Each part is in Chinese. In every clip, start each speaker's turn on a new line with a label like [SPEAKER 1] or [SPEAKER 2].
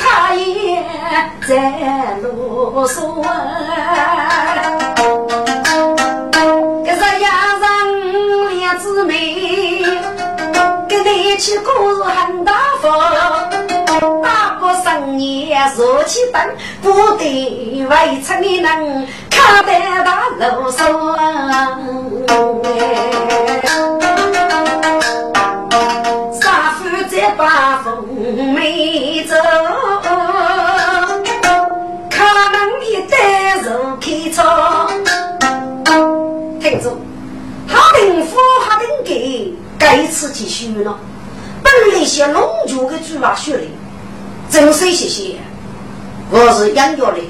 [SPEAKER 1] 他也在啰嗦，这是压上两姊妹，跟你去过日很大方，大过生年坐起灯，不得为出你能看得大啰嗦。把梅走，开门一带入开窗。听住，好定夫好定给，该吃继续了。本来些龙族的猪娃学的，真是谢谢。我是养家的，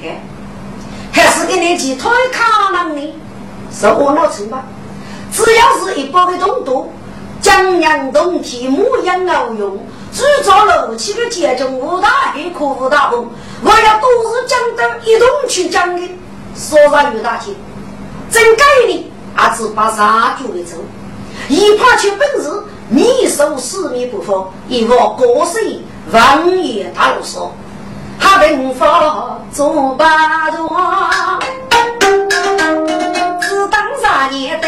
[SPEAKER 1] 还是给你几台卡门呢？是我老成吧？只要是一包的东东。江洋东体，牧羊牛用，铸造了七个结中五大海，可五大风。我要都是讲的一同去讲的，说上有大钱，真该你，还是把杀猪的走。一怕去本事，你受四面不放，一往过水，万也大路说，他平发做八段，只当三年的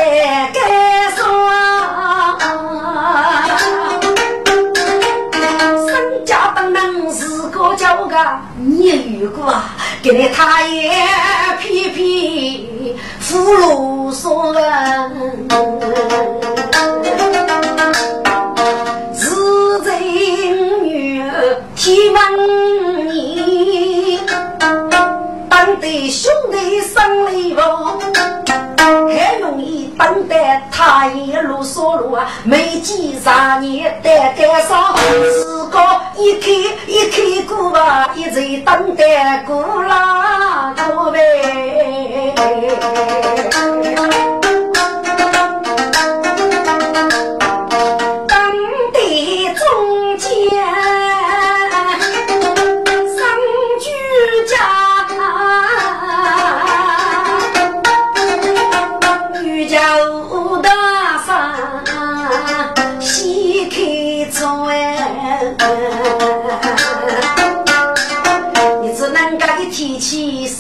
[SPEAKER 1] 该说。你如果给你他也皮皮俘虏所人，是真女提问你，当得兄弟生来不，还容易等待他一路所路啊，没几十年得干啥？一开一开锅吧，一直等待过啦，各位。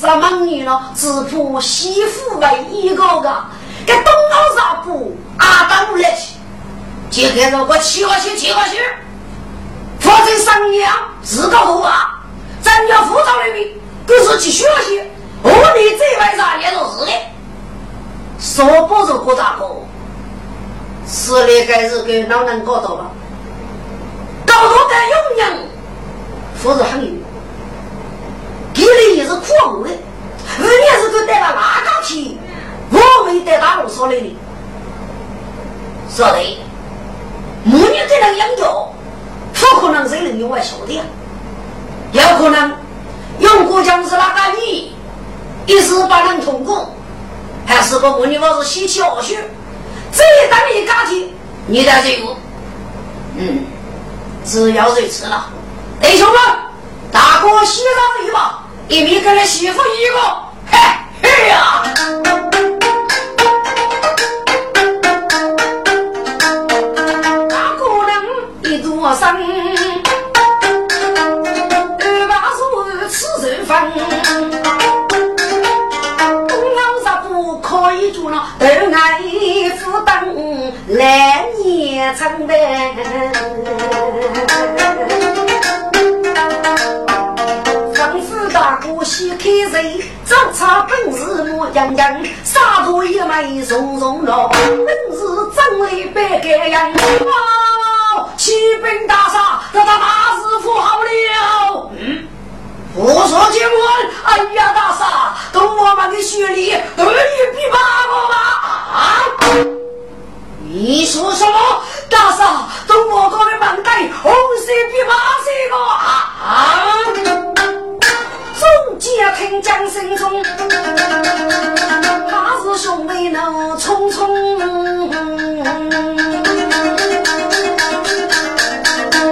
[SPEAKER 1] 什么女了？只怕媳妇为一个个，给东欧上不阿当来去，就给如果去下去去下去，否则商量自个头啊！咱要辅导里面不是去学习，我你这为啥也都是的？说不是郭大哥，是那个是给老人搞到了？搞到的永远不是很有。你的也是苦熬的，二年是都带到哪高去？我没带大路说的的，说的，母女这样养着，不可能谁能有我晓得呀？有可能用过江是哪个你一时把人通过，还是个母女我是稀奇恶学，这一单一家庭，你在这个，嗯，只要如此了，弟兄们，大哥洗上礼吧。一米跟了媳妇一个，嘿嘿呀！大姑娘一座山，二把手吃肉饭，东老啥不可以做了，都爱负担来年成的。先开水，早早茶本是模样样，洒脱一枚从容了，本是真理百个样。哇，启禀大厦，这他大师傅好了。嗯，我说结婚，哎呀，大厦，跟我们的学历都一比八个吗？啊？你说什么？大嫂，等我哥的门带红色比八十个啊？皆听将声中，他是兄为能匆匆，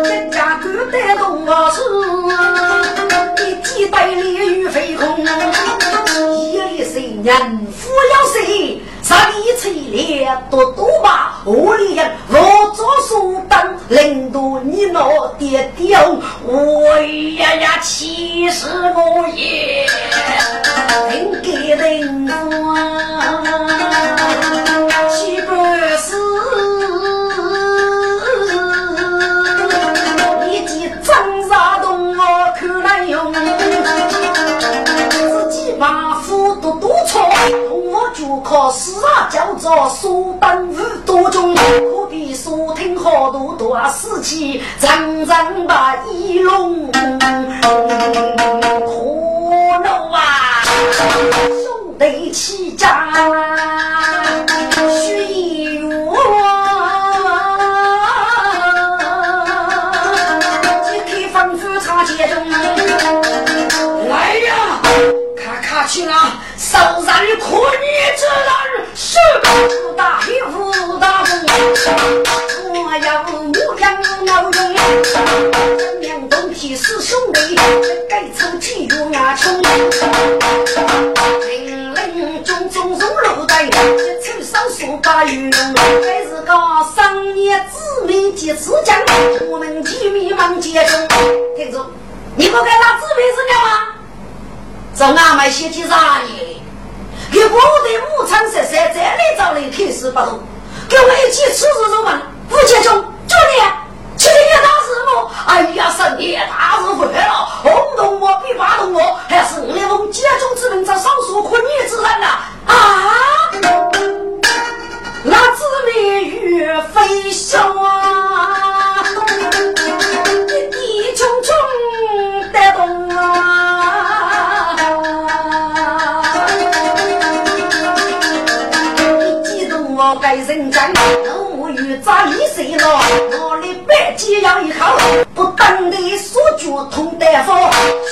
[SPEAKER 1] 人家狗带动我是，一提带鲤鱼飞空，一里新人富有谁？十里吹烈多多吧，屋里人我做书当，领导你那爹爹，我呀呀气死我也，人给人啊，岂不是？一记真杀动我可难用，自己把斧都多错。就靠四啊，叫做苏丹五多中，可比苏听好多多死气，常常把一龙可怒啊，兄弟齐家须我，几番吩咐他接中，来呀，咔咔去啊！受人苦逆之人，是不大黑不大红。我要我养老用，这两东西是兄弟，该出几月啊穷。林林中中中路带，一抽少数把运用，还是个商业子民及自将，我们居民忙接中。听着，你不该拿纸皮子了吗？在俺们写几啥呢？给我的母亲十三，再来找你开始不同，跟我一起吃日肉们，吴杰中，祝你七月大日母，哎呀，生年大日快乐，轰动我比发动我，还是我们家中之人在少数可逆之人呐啊！那子美玉飞翔啊，一地匆匆带动啊。我该人讲，我与咱一岁了，我的白鸡要一口，不等的手脚通大夫，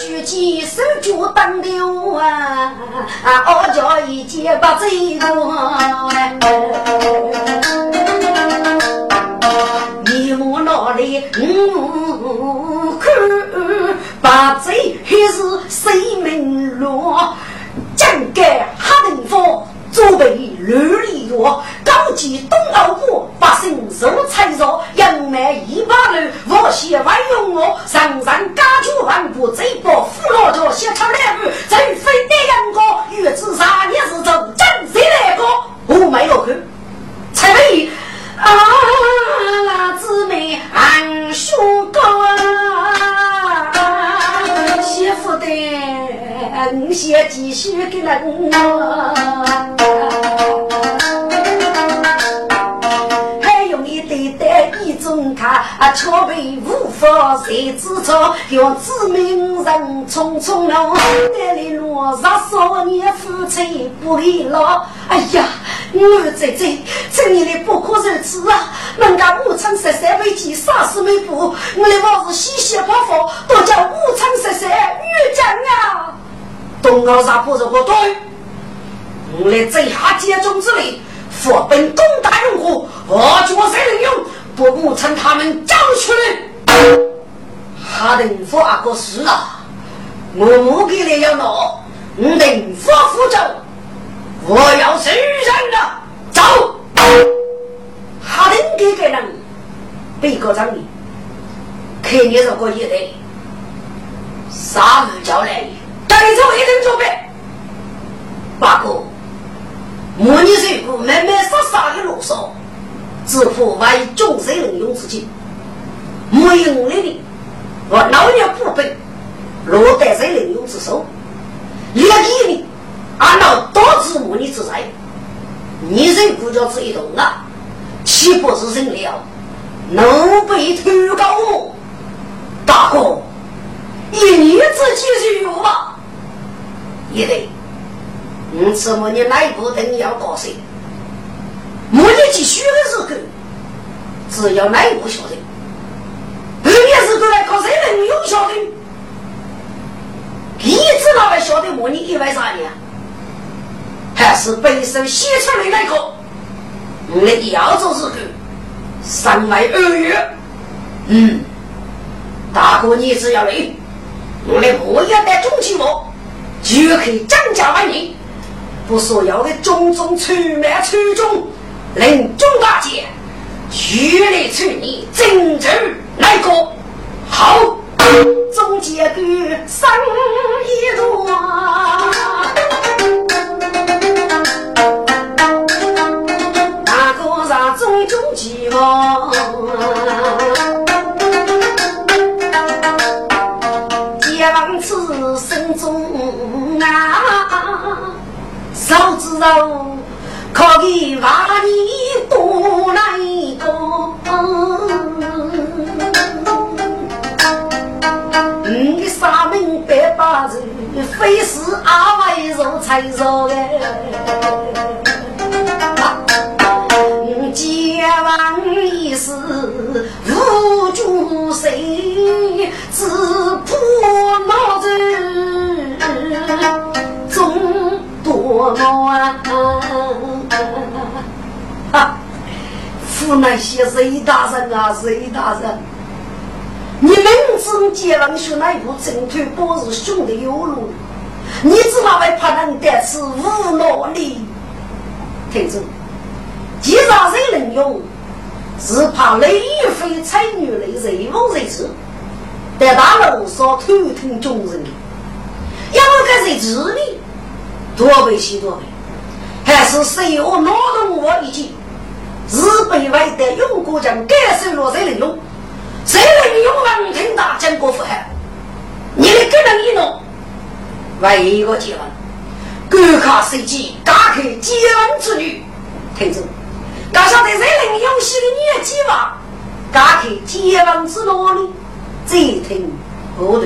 [SPEAKER 1] 虚起手脚当流啊！我叫一结把嘴过，你我哪里嗯看把嘴还是谁门落？讲给哈人佛。准备绿里药，高级东欧国，发生肉菜肉，杨梅一把绿，我写万用我，上上家猪万步，这波俘虏着写出两句，最非的杨哥，月子杀也是走真谁来个？我没有去，才被啊，那姊妹俺兄哥啊，媳妇的。你先继续给人还一种卡，却被无法谁知道？要知名人匆匆了，带来落上少年夫妻不离老。哎呀，我在这，这你的不可如此啊！人家五常十三为妻，杀死没补，我的娃是西西不服，都叫五常十三女将啊！东奥啥不是不对？我来这下接中之力，佛本攻打用户，我角色能用，不不趁他们交出来。哈登佛阿哥死啊，我母给你要闹，我等佛扶走，我要谁人了？走！哈登给个人。被告张你，看你这个一代，啥人叫来？带走一人准备，八哥，模拟水库慢慢杀杀的啰嗦，只怕万一众生能用自己，没有我的，我老娘不背，落得谁能用之手，一个一俺老多子母你之在，你人国家之一动啊，岂不是人了？奴被投高我，大哥，一女子几句话，也得。你怎么你哪一步等要高谁？继续的时候，只要哪一步晓得，二年时候来考谁能有晓得？一直老还晓得模拟一百啥呢？还是本身写出来那个？我们要做日子，三来二月。嗯，大哥，你只要来，我们不要带中期末，就可以涨价万年。不说要的种种出卖出中，令中大姐全力催你真正来过好。总结个生意多，大哥上中中期望，结王子心中啊，手指头可以把你多来个。你三名白八字，非是阿外肉才肉哎！结王一世无主谁？只怕老子多恼啊！哈！府那些谁大人啊，谁大人？你明知结王兄那一步正腿不是兄弟有路，你知道为怕人得是无脑力。听着，既然谁能用，是怕雷雨飞彩女来随风随事，但大路上头疼众人，要个谁治理？多为许多为，还是谁我劳动我一句，日本外的永国将感受落谁能用？谁能用王天大将国富海？你的个人一弄，为一个结婚，高考设计打开结婚之旅，听着，大晓得谁能用心的年纪吧？打开结婚之路呢？再听后头，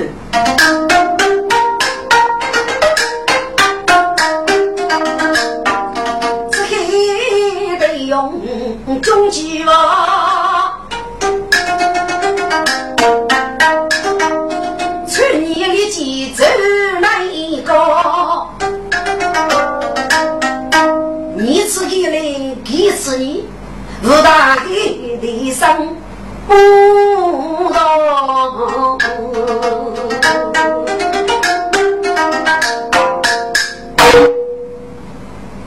[SPEAKER 1] 中计吗？春泥里几走那一个？你自己的给自己，不大给的生不懂。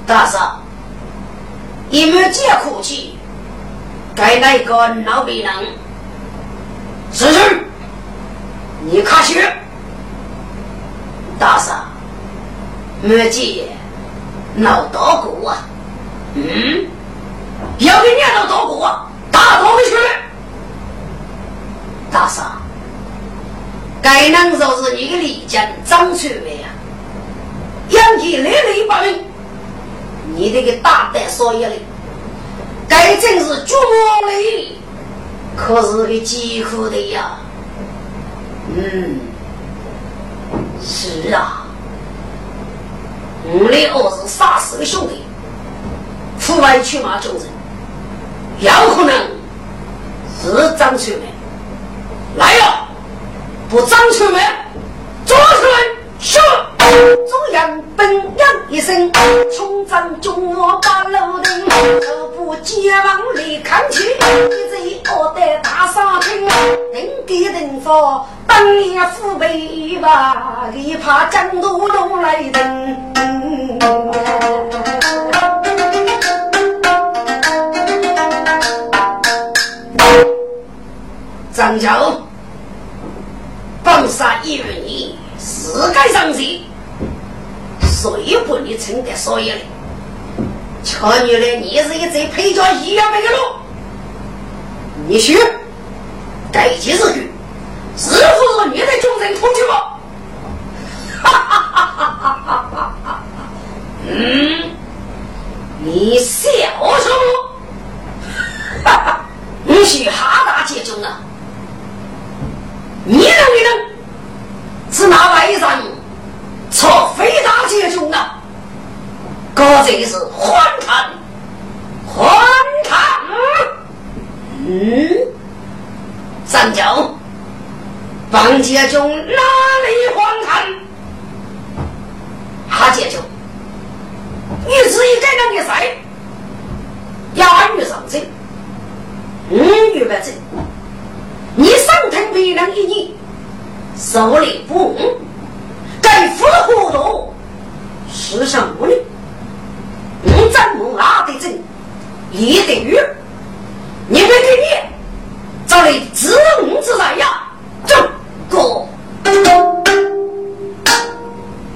[SPEAKER 1] 大嫂，你们借口气。该那个老辈人？是是，你看去。大嫂，没见闹多过啊？嗯，要给你闹多过，打多回去。大嫂，该能说是你的李家张翠梅啊？养起来了一把人，你这个大胆说一的，该真是绝望嘞，可是个疾苦的呀。嗯。是啊，我的儿子杀死个兄弟，出外去骂众人，有可能是张翠梅来了，不张春梅，抓出来，是。中央本扬一声，冲战中我把楼顶，手不接往里看去，一贼恶得大沙坪，人给人说，当年父辈吧，你怕江都东来人。张角，放杀一人，世界上谁？谁不你称得所有的？瞧你嘞，你是一只赔钱一样没个路，你去，改几日去，是不是你在中人头去不？哈哈哈哈哈哈哈哈哈。嗯，你笑什么？哈哈，你是哈达街中啊？你等一等，是哪外甥，朝肥大街中啊？哥这是欢谈，欢谈。嗯，三九，王家中哪里荒唐？哈杰中，你自己该让你赛，押玉上阵，五月半阵，你上腾别人一年，手里不该付活动是什么呢？五战木拉的阵，李德玉。你会给你找来自问自答呀？走哥，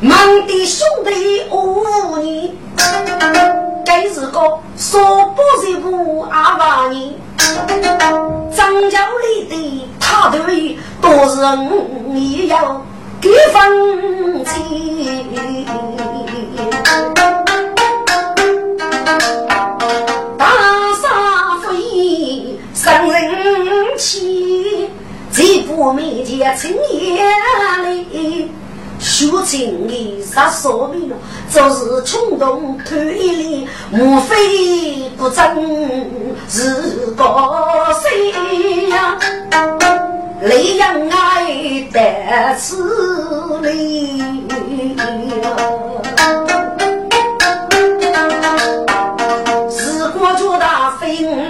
[SPEAKER 1] 忙的兄弟无你，该是个说不是不阿爸你。张家里的他对多人也要给分钱。生人气，最不面前青眼里，抒情的啥说明了？就是冲动贪恋，莫非不争是个谁呀？泪眼爱得此里。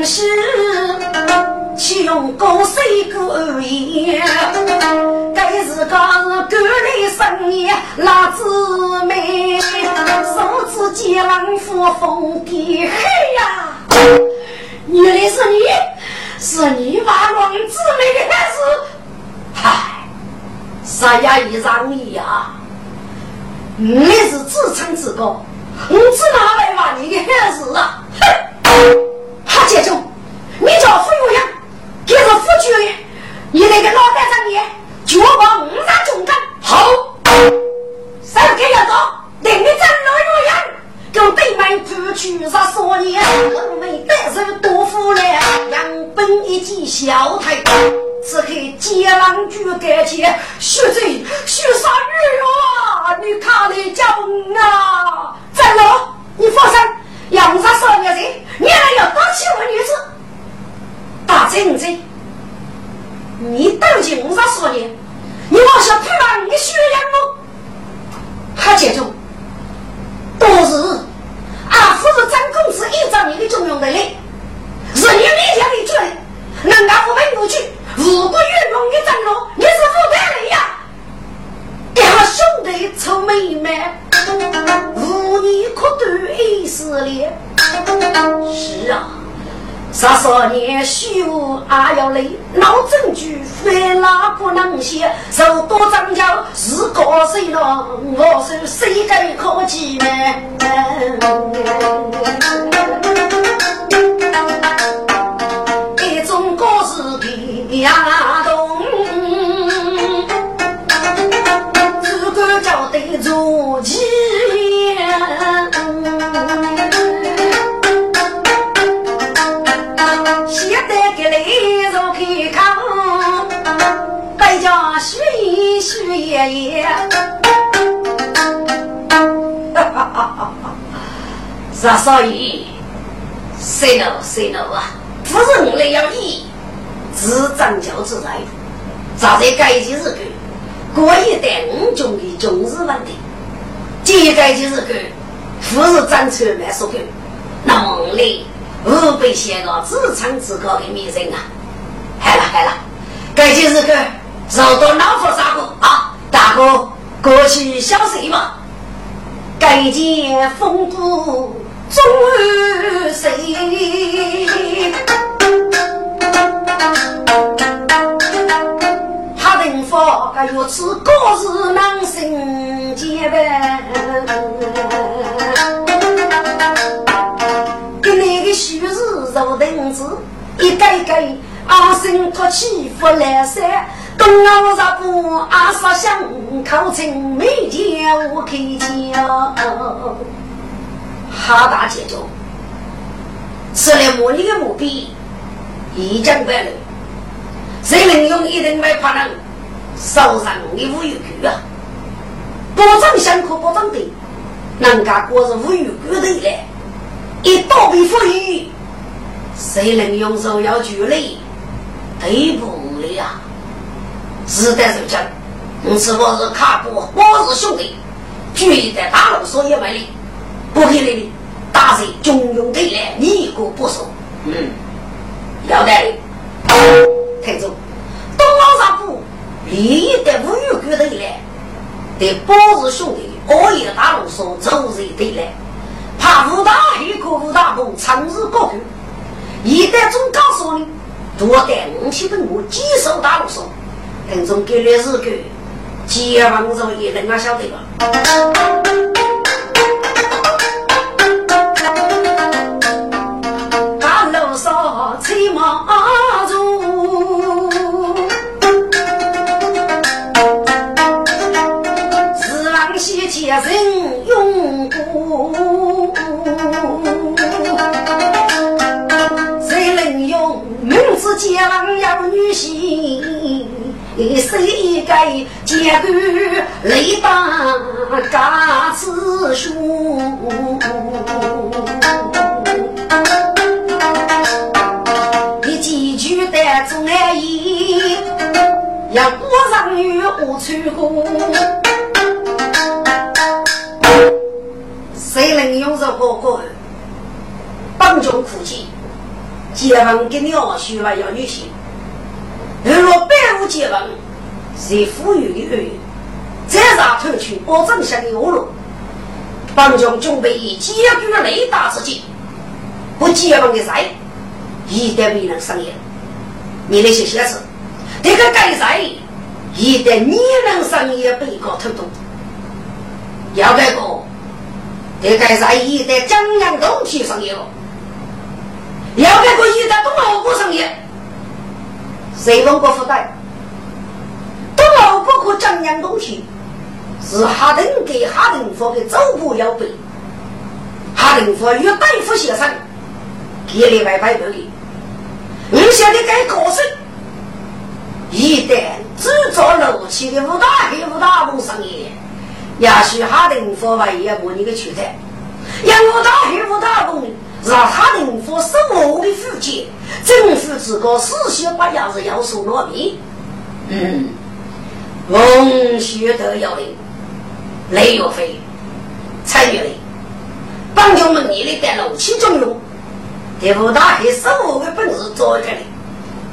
[SPEAKER 1] 是，岂用高手过言？该是个是干来生意那姊妹，手指尖浪扶风的黑呀！原来是你，是你把王姊妹的孩子，嗨，啥呀一张你呀？你是自称自高，我只拿来骂你的孩子啊！哼！他接中，长教自在，咋在改几日个？过一等中的中日问题，这个就是个富士战车来说的，那么嘞，五百些个自唱自考的名人啊，嗨了嗨了，这就是个受到老佛啥个啊，大哥过去消息嘛，改件风骨终于谁？还有此高士难生结伴，跟那个虚日如凳子，一个一个阿生托起福来山，东澳啥不阿啥乡，口称每天我开讲，哈大姐中，吃了模拟的目标，一将败了，谁能用一人来怕人？手上的无语句啊，保障相可保障的，人家过是无语句的嘞，一刀被赋予，谁能用手要举例？对不了。呀，是的，是讲，你是我是卡布，我是兄弟，举在大路上也卖力，不给你的，大贼中用得来，你一个不说，嗯，要得，太重，东老上府，利益的无语举得来，对包子兄弟，我也大路所走日得来，怕武大黑可武大鹏长日过去，一旦总告诉你。多带五千本我接手大路说，等中给的日狗，解放着也人啊晓得吧？
[SPEAKER 2] 婿，谁该结个雷打嘎子兄？你几句的中安言，要我让女无出过。
[SPEAKER 1] 谁能用这火锅帮助苦气？结婚跟鸟需要要女性，如若白无结婚，是富裕的儿女，这啥特权保证下的恶路，帮助准备以结局雷达之际，不结婚的谁，一定没能生业。你那些先生，这个该在，一旦你能生业被告偷渡，要改个，这个在一旦江阳东提上业了。要这个一代东老国生业，谁问过负担？东老国可张扬东西，是哈登给哈登佛的走步要背，哈登佛与大夫先生给你外摆这里，你晓得该高升，一旦制造楼气的五大黑五大梦生意，也许哈登佛外也不你个取代，要五大黑五大梦。让他能否生活的福建，政府自个四千八样是要素糯米。嗯，文学都要领，雷岳飞参与的，帮助们你的在六七中用，对不大黑生活的本事做一个的，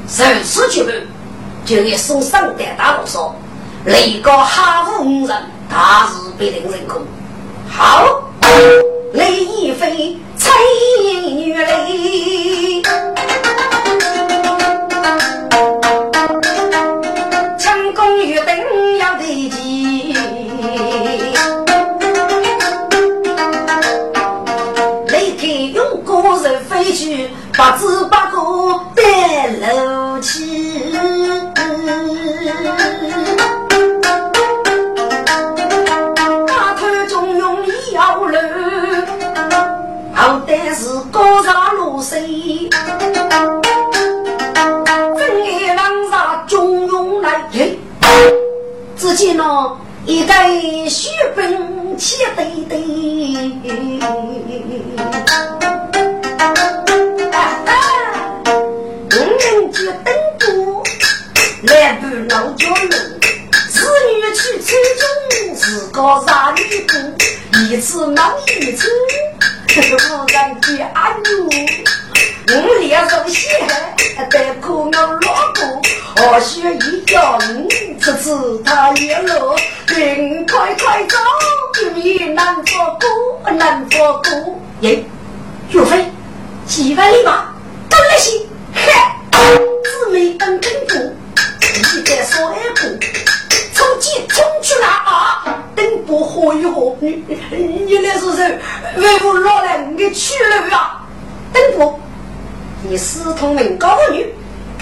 [SPEAKER 1] 首次出门就给送上代大路说，雷高哈五人，大日必定成功。好。雷一飞，彩女雷，功与登要得急。雷开用个人飞去，八字八个带楼去。是高上露水，只见那一个血本气堆堆，五人就登过，来不老叫人，子女去村中，自个杀女工，一次忙一次。无人见阿牛，我脸上血，得苦我老公，我学一叫你次次他一路，人快快走，你难做过，难做过。
[SPEAKER 2] 耶，岳飞，几万里马，都来些，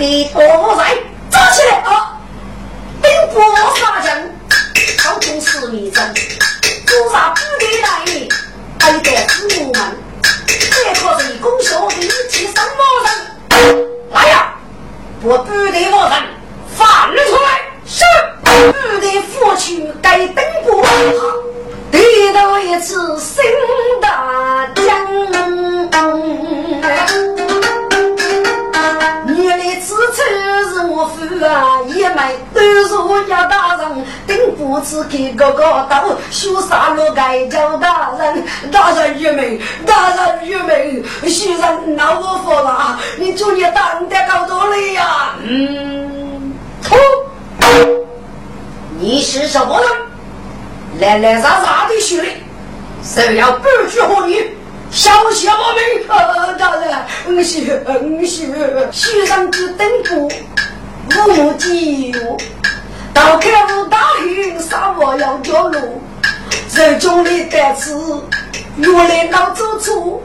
[SPEAKER 2] 给多来大人愚昧，虽然闹我服了，你祝你当得高多了呀？
[SPEAKER 1] 嗯，吐，你是什么人？来来啥啥的学历？谁要不去和你？小小
[SPEAKER 2] 民，呃，大人，我是我是西上之登步，无计我，到开无大雨，沙漠要着路，人中的单词，越来老做错。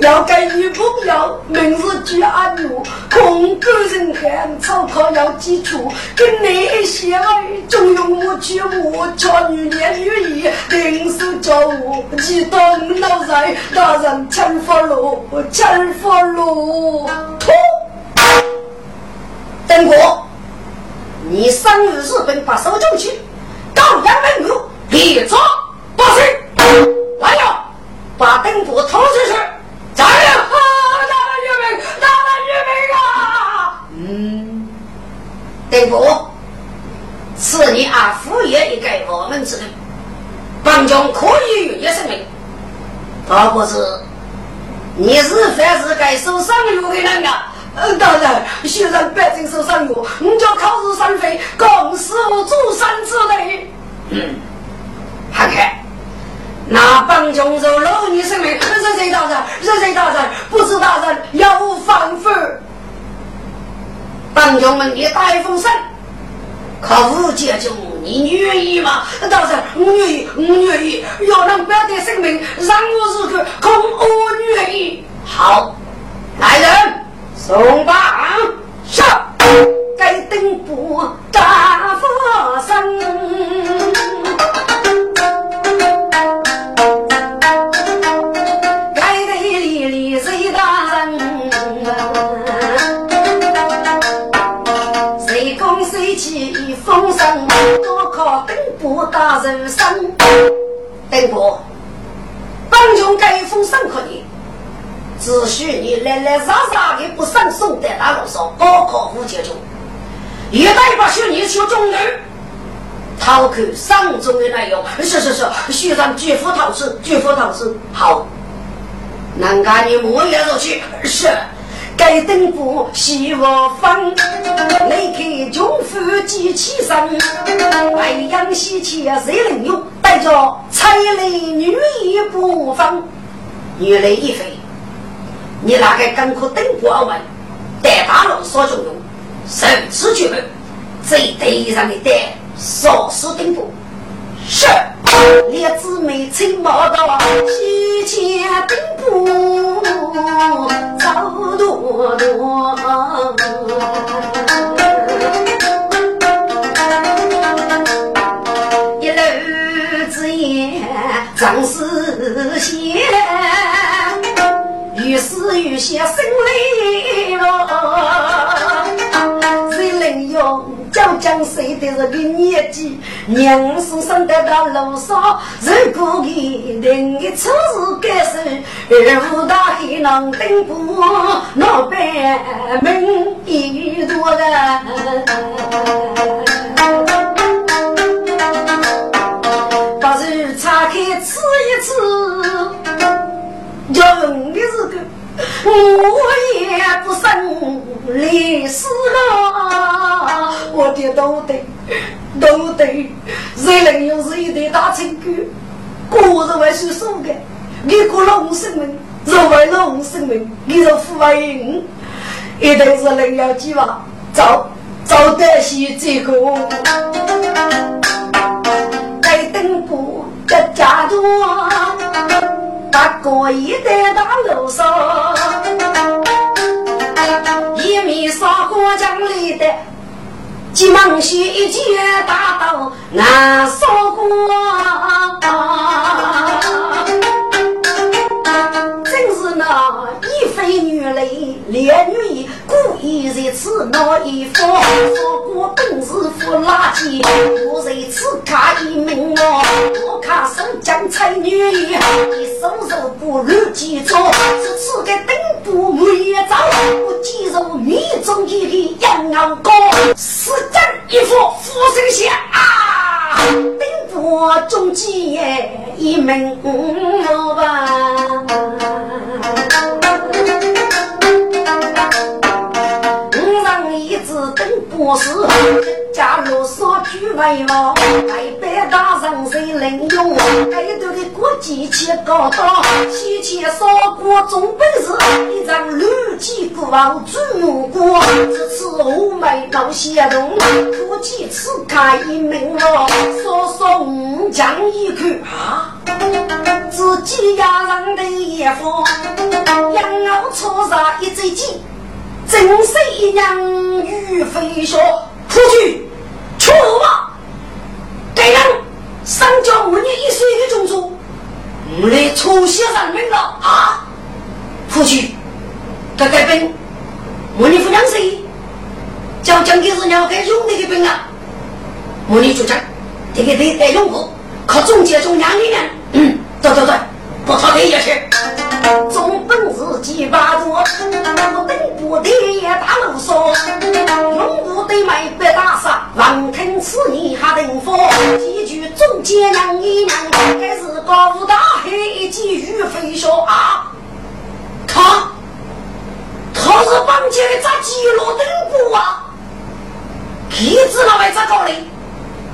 [SPEAKER 2] 要给女朋友，明日举阿牛，空个人看，草考要基础，跟那些位总用我去我教女年女义，定手叫我，记得脑袋，大人请发落，请发落，
[SPEAKER 1] 吐！邓国，你上日日本把手中去，高阳门路，立着不行，来了，把邓国拖出去。大人，
[SPEAKER 2] 大人岳明，大人岳明啊！
[SPEAKER 1] 嗯，邓伯，此你阿父爷一个我们之人，本将可以与你生命。他不是，你是凡是该受伤药的人啊？
[SPEAKER 2] 嗯，大人，虽然百姓受伤药，你就考试三费，共事做三之类。
[SPEAKER 1] 嗯，看看。那帮凶手搂你生命，是谁大人？是谁大人？不是大人，要反复。帮凶们，你打一封信，可无解救你愿意吗？
[SPEAKER 2] 大人，我愿意，我愿意。要能保的生命，让我日去，空我愿意。
[SPEAKER 1] 好，来人，送榜上，
[SPEAKER 2] 该登步大佛生。高考登步大人生，
[SPEAKER 1] 登步，本将该封赏可你，只许你来来杀杀的不上送在大路上高考无解中，一旦把许你学中人，逃口上中的内容。是是是，学长绝不逃失，绝不逃失。好，能干你莫要入去。
[SPEAKER 2] 是。该登步西我方，雷开军夫机起身，白羊西气谁能用？带着彩雷女一不放，
[SPEAKER 1] 女来一飞，你那个赶快登步而为？带大龙所中用，神之绝门，最对上的带少时登步。是，
[SPEAKER 2] 列子没亲毛到西前登步走多多，一路之言正是些，于是有些心里了，谁能用？叫江谁的这个年纪，娘是生得到路上，如果一定的车子改手，二五大黑能登步，老板们一多人，把手岔开吃一吃，用的是。我也不生历史了，我的都得，都得，谁能又是一对大成功？个人还是输的，你过了五十年，若为龙生命，你就富为一定是人要计划，走走得起这个，该等不得家多。大哥一在大路上，一面杀过江里的，急忙写一件大刀难扫过。真是那一飞女雷连女故意在此闹一方，说过本是副垃圾，我在此卡一名哦，我卡手将才女，一手手不如几错，是此个顶部没走，我记入密中一个杨傲哥，是真一副富生相啊，顶部中几一门路吧。我是假如说句为了台北大人谁能用？该头的国际去高到，提前烧过总本事，一张绿旗国王朱木过，这次我没到协同，估计此开一门了，说说五将一看啊，自己家人的也放，养老车上一嘴劲。真是一样鱼飞雪，出去，出吧！该人上交五年一岁的种族，我来出血人命了啊！出去，该该兵，我你夫两岁，叫讲的是两个兄弟的兵啊！我你就讲，这个得带用过，靠中间中两年，嗯，对对对，不差这一去。总本事几把多，我等不得也打啰嗦，用不得买不打杀，王腾吃你还能否？几句中间娘一娘，该是高大黑几鱼飞雪啊！他他是绑架的咋几落等不啊？皮子那位咋搞的？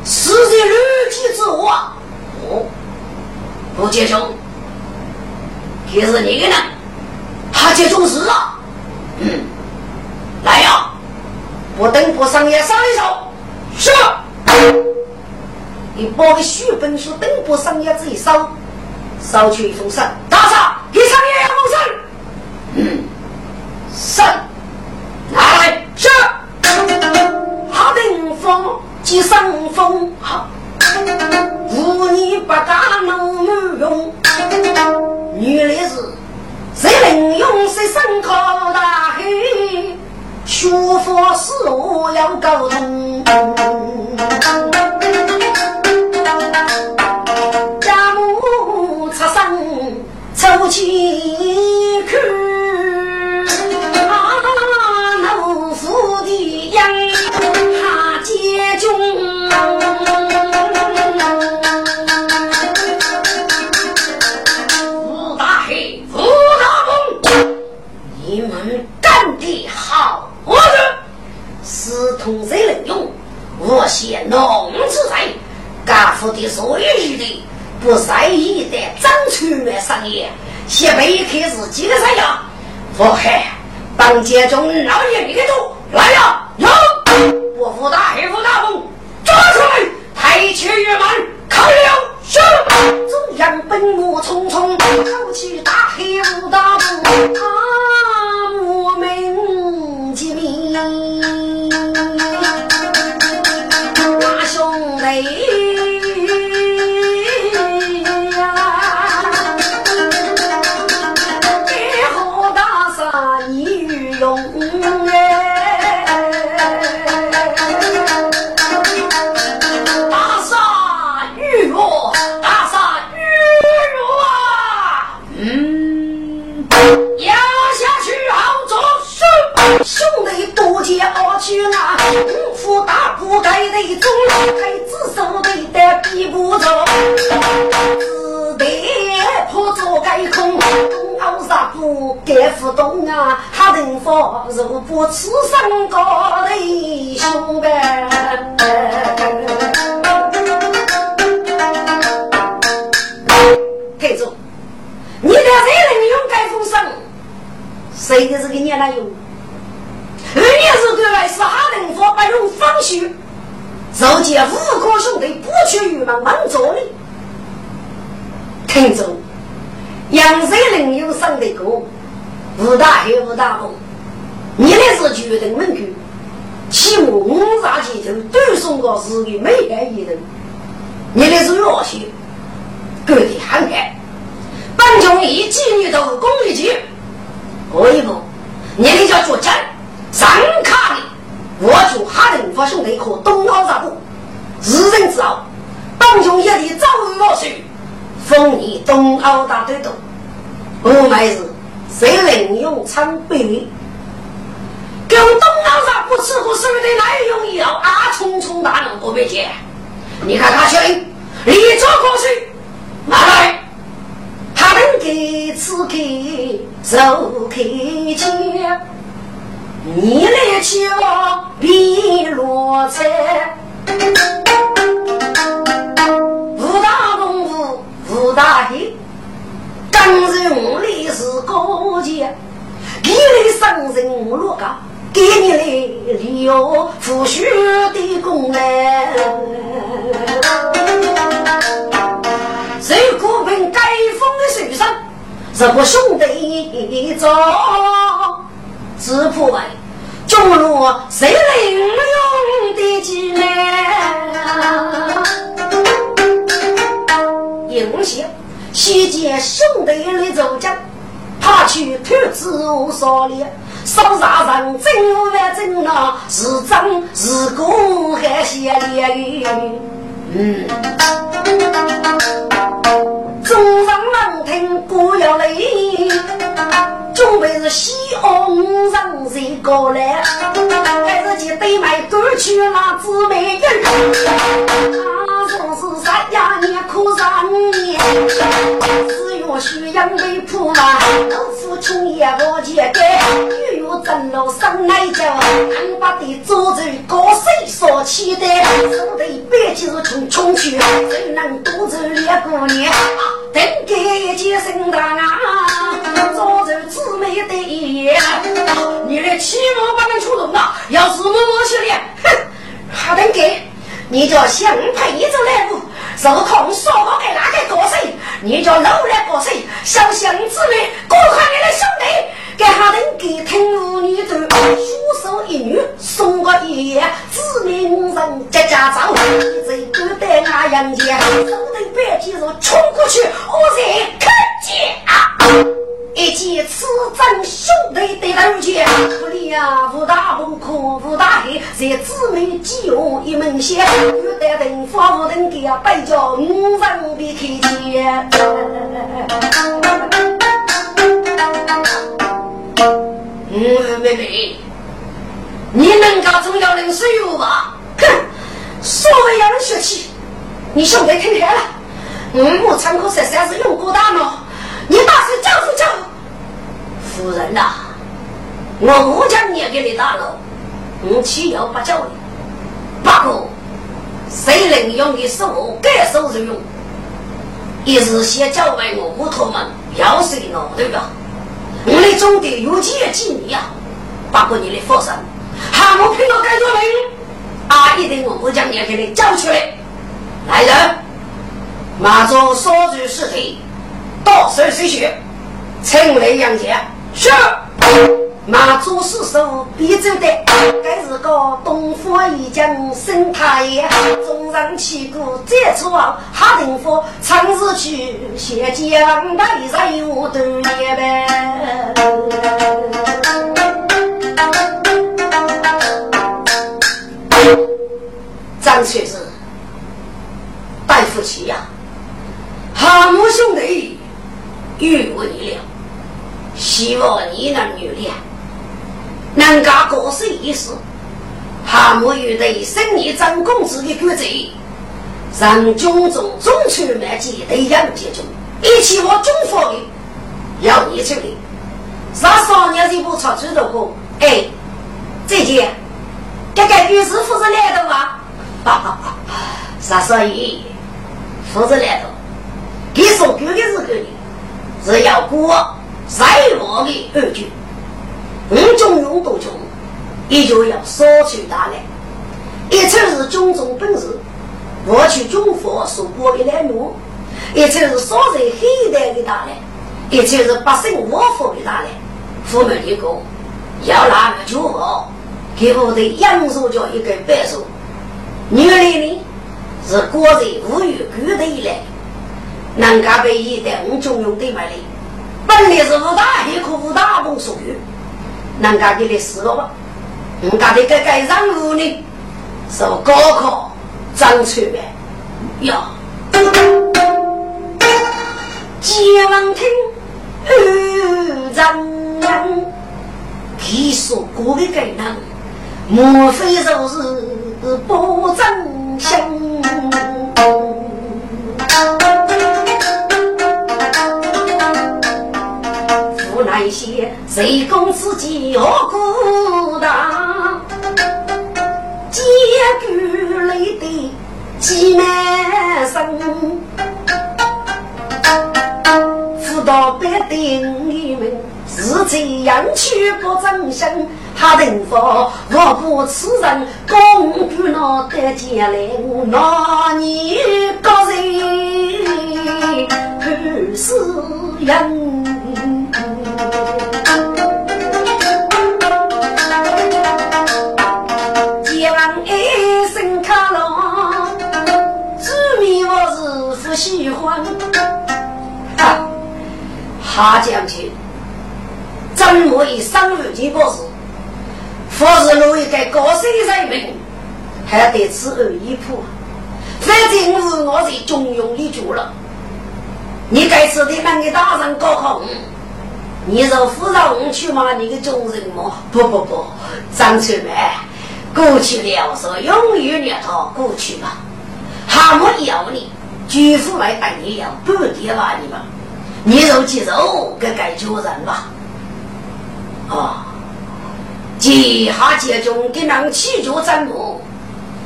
[SPEAKER 2] 是在绿皮之后啊？哦，不接受。也是你的呢，他接重视了。嗯，来呀，我等不上也上一手。是。你包个书本书，等不上也自己烧，烧去一封信。大嫂，给上爷一封信。嗯，信，大铺盖的中，太子手的比不着，只得破做盖空，东奥啥不盖不动啊！他人佛如不吃上高的兄呗？太祖，你的谁能用盖封神？谁的这个年来有？二年是对外是哈人佛白龙方须，受见五哥兄弟不屈于门门座里。听着，杨水林有生的歌，吴大海吴大红，你那是决定门口，起码五杀街头都送个是个美人一人，你那是热血，各地涵盖，本将一几女头攻一击，可以不？你那叫作战。上卡的，我就哈人发兄弟和东高啥部，日人之后，当中一地早日落水，
[SPEAKER 1] 封你东欧大队长，我买是谁能用枪毙？跟东欧上不吃不睡的哪有用意啊？啊，匆匆大怒不别见，你看他去，立着过去，马来，他能给此刻手开枪，你来瞧比罗菜。武大公夫，武大黑，刚人。历史高见，给你上人落岗，给你来留富庶的功能。谁苦凭盖风的水上，什么兄弟走，只怕为。中路谁领用的技能？英雄西见兄弟来走将，他去偷子无所恋，手杀人真万真呐，是真是公还写烈语。嗯，众人能听不要泪。准备是西红上谁过来？还是去对面过去那姊妹人？他说是三呀年苦三年，我需养为铺嘛。老夫穷也不钱给，又有蒸了生奶酒，俺把的做子高谁所期待？手头别急是穷穷去，只能独自两姑娘，等给一件圣诞啊，做着子。没得你的起码不能出动啊！要是我我去练，哼，还能给？你叫想陪着来不？受空说我给哪个过谁？你叫老来过谁？小乡子妹，过快你的兄弟，给他人给听妇女的书手一女送个一爷，子民人家家长，这个带俺杨家，手头白肌肉冲过去，我在看见啊。一见此阵兄弟的头前，不理呀，武大不可，武大黑，在姊妹几用一门线，不得等发不等给啊，摆叫五人别开见。嗯，妹妹，你能搞重要人事务吧？哼，所谓要人学气，你兄弟听开了，嗯，我参考十三是用过大脑。你打算教父教夫人呐？我不讲你给你打了，我岂要不教你？不过谁能用的手该手就用，一是先教完我屋头们要谁弄对吧？我的总得有几几年啊？包括你的佛山，还没拼到该做人，阿姨的我不讲你给你叫出来。来人，马祖说句实话。到手谁学？请来杨家。是。马祖四手必走的，该是个东方一将生太爷。纵然起鼓再出号，哈定夫长日去，谢将大人我都也呗。张学士，大夫气呀，哈姆兄弟。与我你了，希望你能原谅，能干过世一事，还没有对生意张公子的规则，让军中中出满级对杨杰中，一起我军法的，要你处理。上少年这部草出的过，哎，再见，这个于师傅是来的吗？哈哈哈，啥少爷，夫子来的，给送狗的是个的。是要过在我的二军，五中用多中，也就要索取大来。一侧是军中本事，我去军佛所过的来路；一侧是所在黑带的大来，一侧是百姓我佛的大来。父母一个要拿个军佛，给我的杨叔叫一个白叔，女儿呢是国在无语孤的来。能干被一代五中用对买的，本来是武大黑可武大风属于，能干给你死了吧？人家的这个任务呢，受高考张出来呀。结王听二人，他说过的该能，莫非就是不真心？无奈些谁公自己何孤单？结局累的几难生，辅导别定你们是这样去不真心，他能否我不此人公举那得见来，我那你个人不是人。哈将军，怎么以三日结博士？佛是路一个高僧人民，还得此二一铺。反正我是我在中庸里住了。你该吃的那个大人高考，你若扶着我去骂你个众人么？不不不，张翠梅，过去了是永远让他过去吧，他没要你。举夫来带你要不爹吧你们，你肉接肉，给该救人吧？哦，接下接中给人起脚斩路，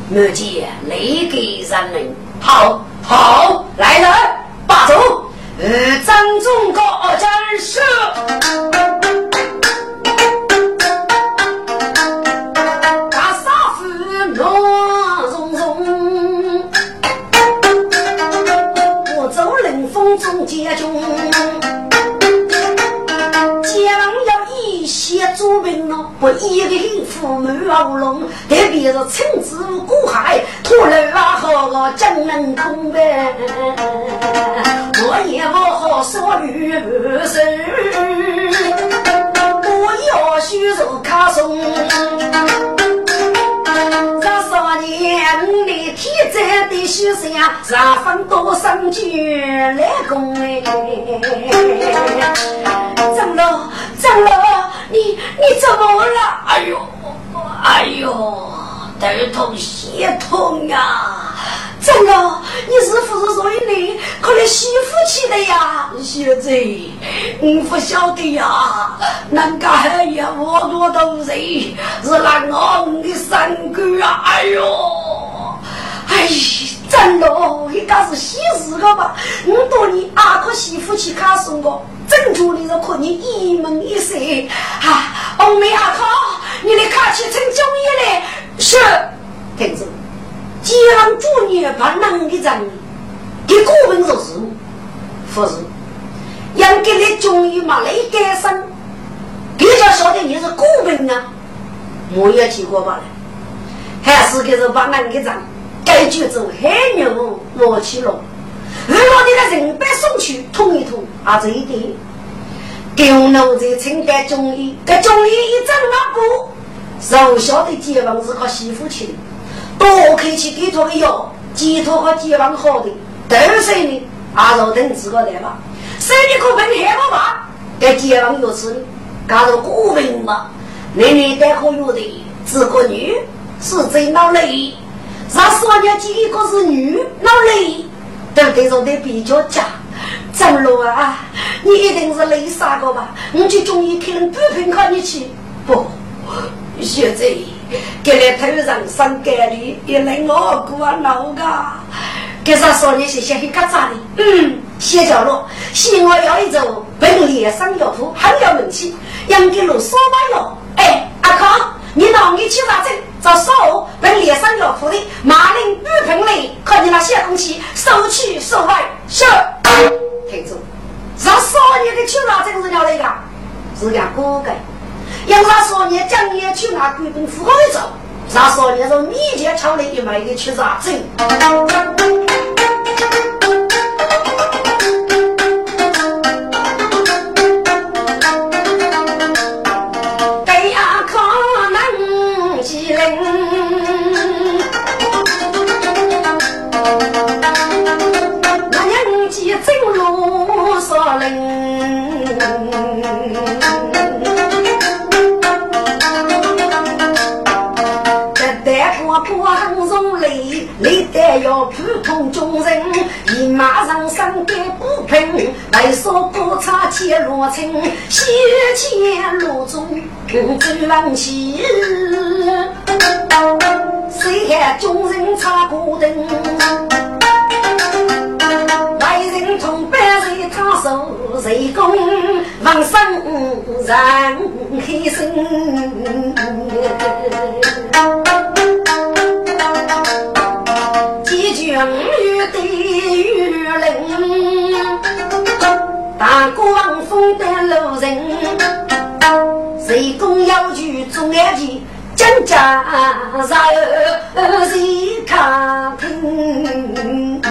[SPEAKER 1] 没见雷给人民，好好来人，把走，呃，张忠高战士。中不一个父母老龙，特别是亲子孤海，拖了啊好个真能空呗，我也不好说女生，我要虚肉卡松。你天在的雪山，上分多生军来攻哎！长老，长老，哎呦，哎呦，头痛血痛呀！长老，你是不是说你可能媳妇去的呀？
[SPEAKER 2] 小子，我不晓得呀。人家还有我多多人，是那我的三哥啊！哎呦！哎，真的，应该是喜事个吧？我多年阿哥媳妇去看送我，正主的是可你一门一色啊！欧妹阿哥，你来看去成中医嘞？是，听着，既然主女把能的人，给过分做事，不是？应给你中医嘛来改善，比较晓得你是过分啊！我也去过吧还是给是把能的人。该举走海牛落起了，如果你个人被送去捅一捅，啊这一点，给我奴在清代中医，这中医一整那步，瘦小的结王是靠媳妇去的，多可以去给他个药，寄托和结王好的，都是呢，阿肉等自个来吧，谁的可分害不吧？给结王药吃的，加入古文嘛，男女带可药的，自个女是最闹累。让少年几个是女老累，都对着的比较假。张罗啊，你一定是累傻个吧？我就中意看人不平看你去。不，现在给来头上上盖里，也能我过老个。给啥少年写写很干啥的？嗯，写着了。希望要一走，本脸上要铺，很有名气，养给路少把药。哎，阿康，你拿你去啥子？找手本脸上要铺的马铃雨盆里，看见那些东西收去收来。是，听住，让少年的去哪这个是要那个？是个锅盖。让少年将你去拿贵宾府一走，让少年从米前抄了一枚的去啥子？人。这戴冠不很容易，累得要普通众人，你马上上段不平，来说不差且落成，血溅路中真问起。谁喊众人插过灯？来人从北。岁他受谁功，王生人开心。几句雨对雨淋，大过王风的路人，谁公要去做眼睛？真家人谁看听？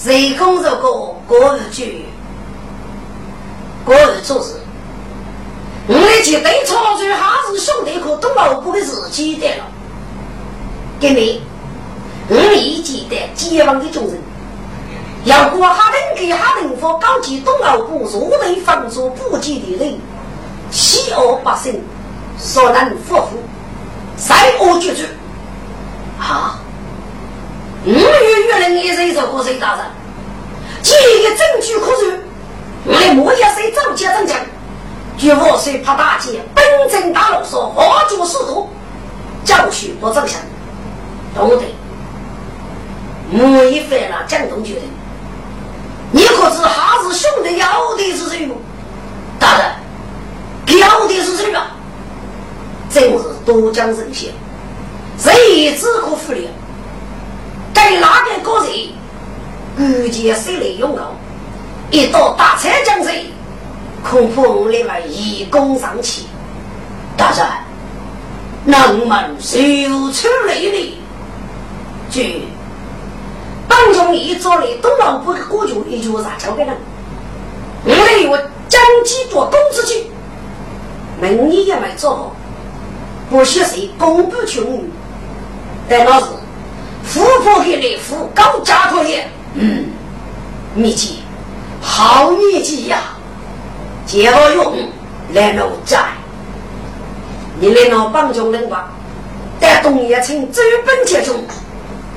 [SPEAKER 2] 谁公这个过日句，过日做事。我们去对操作还是兄弟可都老婆的自己的了。给你，我们一记得解放的众人，要过哈能给哈能佛高级东老部若内防住不及的人，欺恶百姓，所能复服，三恶绝绝。好，五月月人也是一首国谁大人，几个证据可据，我来莫要谁造假增强。据我虽怕大姐本正大路说话作师徒，教训不正向，都得。莫一犯了江东决定，你可知哈是兄弟要的是谁么？大人，要的是谁啊？真是多讲人些，谁只可负了？在哪个个人？估计谁来用高？一到大财将谁？恐怕我们为义工上去，大人，能们受出累的，就当中一做的东老不过就一脚啥交给人，我们有将计做东之计，门你也没做好，不许谁公布穷，但那是富婆给来富高家可以，嗯，秘籍，好秘籍呀。借我用来奴债，你来拿帮助人吧。但东野村资本集中，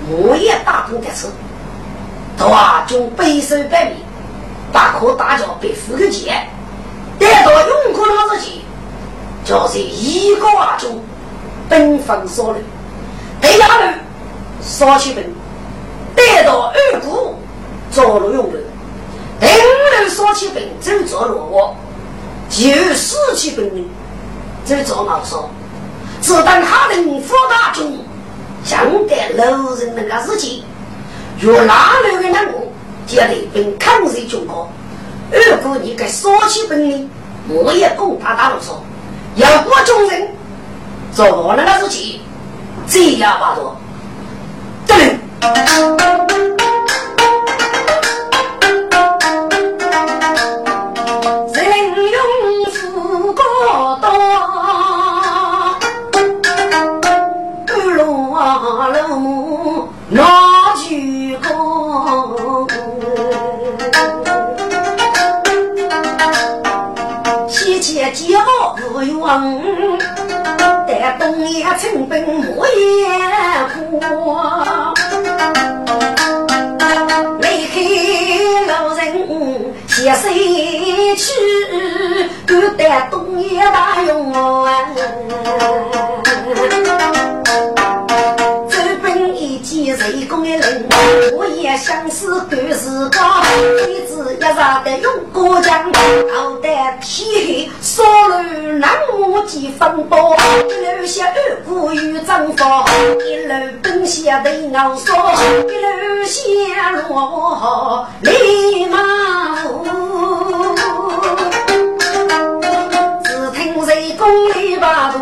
[SPEAKER 2] 我也打工的吃。大中背手百米，大可大脚被富个钱，待到用过那日起，就是一个二中奔放所论，第二路少起本，带到二股做路用的。等人说起本，就做落我，就死起本领，就做毛说，只等他能发大中，想得路人那个事情，若哪路的人物，就要得本抗日中国。如果你该说起本领，我也供他大路说，要过众人，做那个事情，这样吧多，对。拿去功，西前接我，也成本莫言苦。离开老人携手去？不但东也大用啊。公的人，我也想是干事高，一直一上的用过江，熬得天黑，少了南无几分多，一路下二姑与丈夫，一路奔下的熬烧，一路下落立马府，只听谁宫里把多。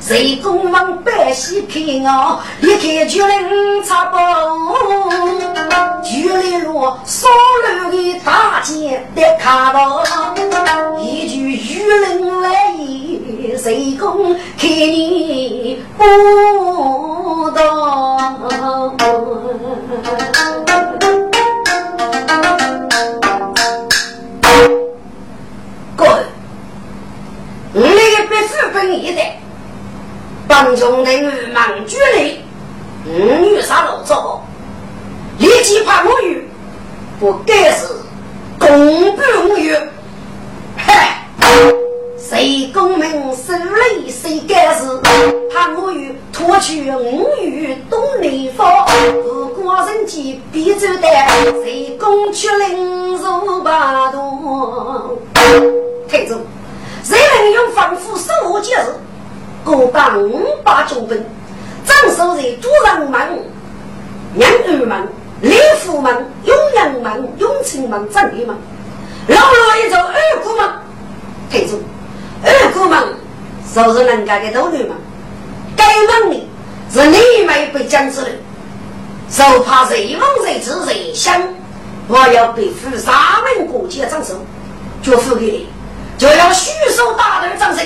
[SPEAKER 2] 谁公往百姓看我，一看就能查包。就来落少路的大街的卡道，一句愚人来言，谁公看你不到。
[SPEAKER 1] 当中的女忙举例，五女杀老早，立即怕我语，不该是公布无语，嗨！谁功名受累谁该是？怕我与脱去五语东南方，如果人间必走的，谁攻取灵肉八度？听住，谁能用防护守护节日？各当五百中分，张守在主人门、娘儿门、李府门、永阳门、永清门、正义门，老罗一走二姑门，听住。二姑门就是人家的头女门，该门的是你没被讲出来，就怕谁忘谁知谁想，我要被负三门国家掌声，就付给你，就要虚手大的掌声，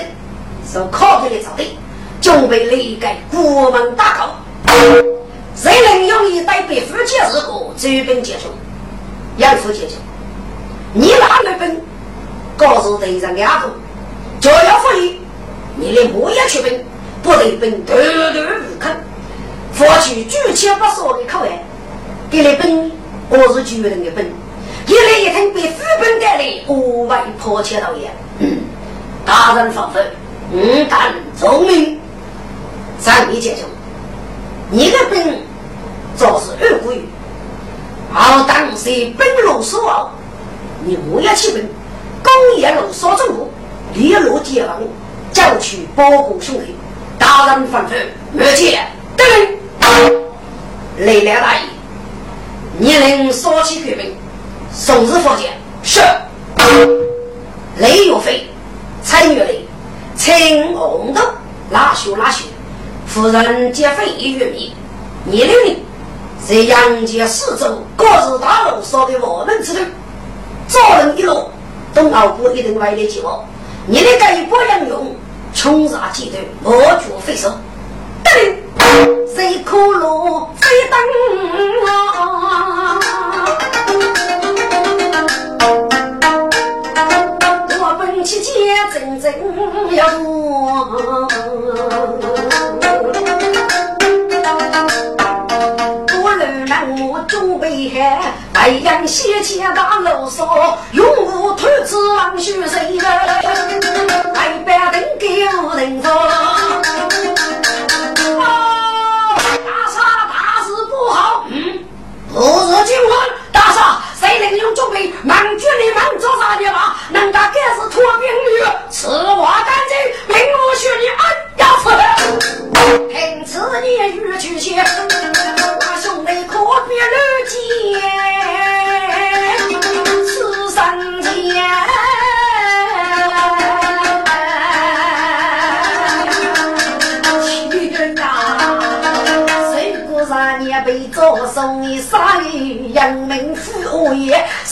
[SPEAKER 1] 是靠给你找的，准备立个国门大考，谁能用一代被夫结日过，追本结束，养父结束，你哪来本？告诉队长丫头。就要福利，你连木也去奔，不得奔头头不肯。佛去举起不说的口味，给你奔，我是主人的奔。一来一听被副本带来，额外迫切到也。大人放分，五胆聪明，三你解决。你的本就是二鬼，好当是本路所你木也去奔，工业路所政府。列路解放，叫去保护兄弟。大人吩咐，二姐，得令。雷良大爷，你能说起革命，送至福建。是。雷岳飞，陈岳雷，陈红豆，拉血拉血。夫人劫匪一月米，你六零，在杨家四周各自大路烧的我们之头，做人一路，东澳部一定外来计划。你的这一波人用，穷杀极头，我绝非手。谁可路飞灯啊？我本起结真真要多。准备好，太阳西起大路上，永无兔子望雪人，来百灯给人放。啊，大厦大事不好，嗯，不是惊慌，大厦谁能用准备？忙军的忙做啥的吧？人家该是脱兵旅，此话干净，并不许你哎呀死！凭此言语去写。送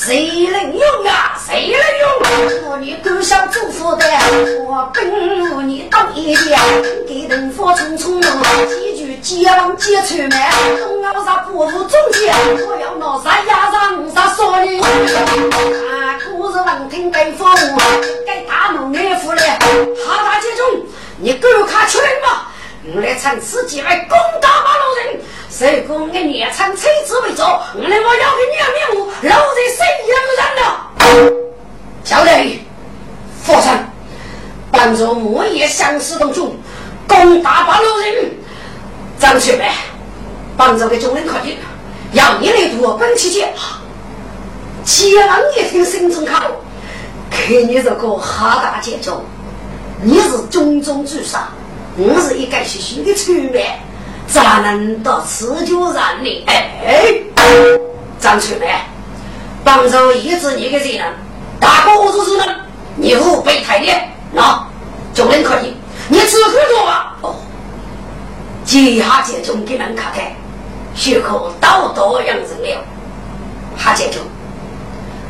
[SPEAKER 1] 谁能用啊？谁能用？我你多想祝福的，我本你当一点，给人发匆匆，几句接浪接出来，东奥啥不服中间，我要拿啥压上啥说你？啊，故事能听对方，该大怒岳父嘞，哈大姐中，你给我看出来吗？我来趁此机会攻打马路人。谁公的孽产妻子为主，我来我要给你要面目，留在谁人了？小雷，佛山，帮助木叶相思当中攻打八路人。张学梅，帮助给众人可以，要你来夺本期剑。齐王一听心中看看你这个哈大姐中，你是种种之上，我是一个虚虚的出卖。咋能到此就让你？哎，张春梅，帮助一直你的责任，大哥我就是人，你不备太烈，那众人可以，你只管做吧。哦，接下这种给人看开，血口刀刀养成了。哈姐就，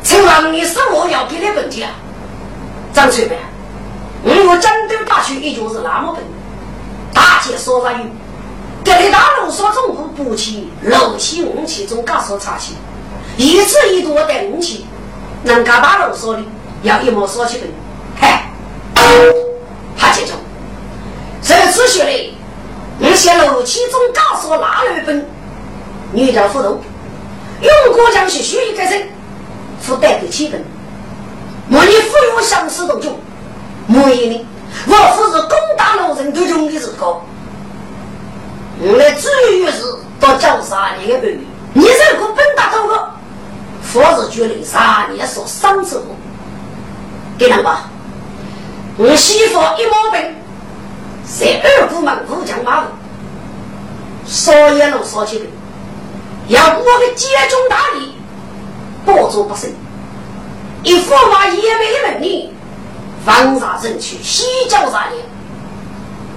[SPEAKER 1] 陈王，你是我要给的问题啊？张春梅，我战斗大学也就是那么笨，大姐说啥有？这里大路说中国补起六七五七中高所差起，一次一多等五期，能干大路说的要一模说起来，嗨，哈记住，这次学的些楼其中告诉哪一本女教辅导，用过将是虚一个人，附带的气氛。莫你富有相思多久？莫一呢？我不是攻打老人都穷的时候，我来至于是到交三年的半月，你这个本大头个，佛是觉得三年所伤之物，给人吧。我媳妇一毛病，在二姑门武将马虎，说也能说起的，要我的接中大礼，保住不胜，一驸马也没门里。方杀人去，西郊杀人。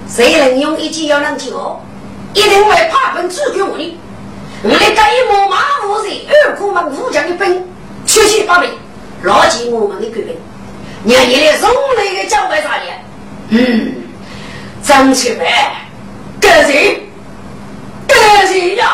[SPEAKER 1] 谁能用一计要能救？一定会怕本主给我的。我的这一模马虎人，二姑们武将的本，七七八百，牢记我们的决定。让你来送那个交外杀人。嗯，张七妹，得人，得人呀！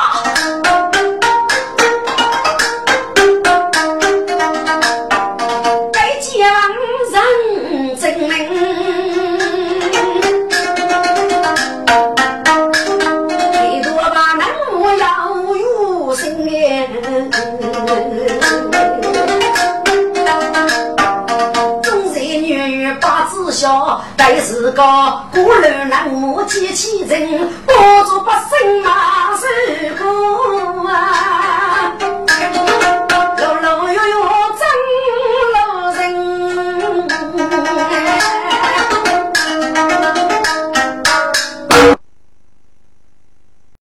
[SPEAKER 1] 但是个孤陋难母几千人，保住百姓马受苦啊！